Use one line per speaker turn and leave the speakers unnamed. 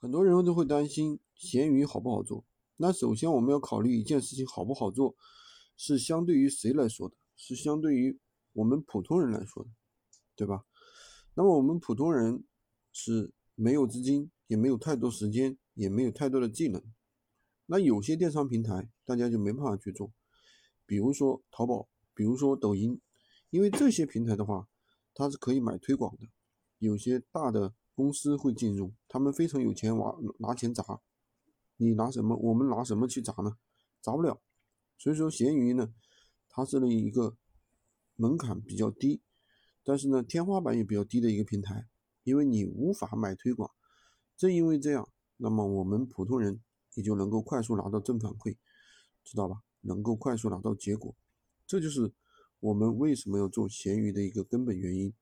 很多人都会担心闲鱼好不好做。那首先我们要考虑一件事情好不好做，是相对于谁来说的？是相对于我们普通人来说的，对吧？那么我们普通人是没有资金，也没有太多时间，也没有太多的技能。那有些电商平台大家就没办法去做，比如说淘宝，比如说抖音，因为这些平台的话，它是可以买推广的，有些大的。公司会进入，他们非常有钱，拿拿钱砸，你拿什么？我们拿什么去砸呢？砸不了。所以说，闲鱼呢，它是一个门槛比较低，但是呢，天花板也比较低的一个平台，因为你无法买推广。正因为这样，那么我们普通人也就能够快速拿到正反馈，知道吧？能够快速拿到结果，这就是我们为什么要做闲鱼的一个根本原因。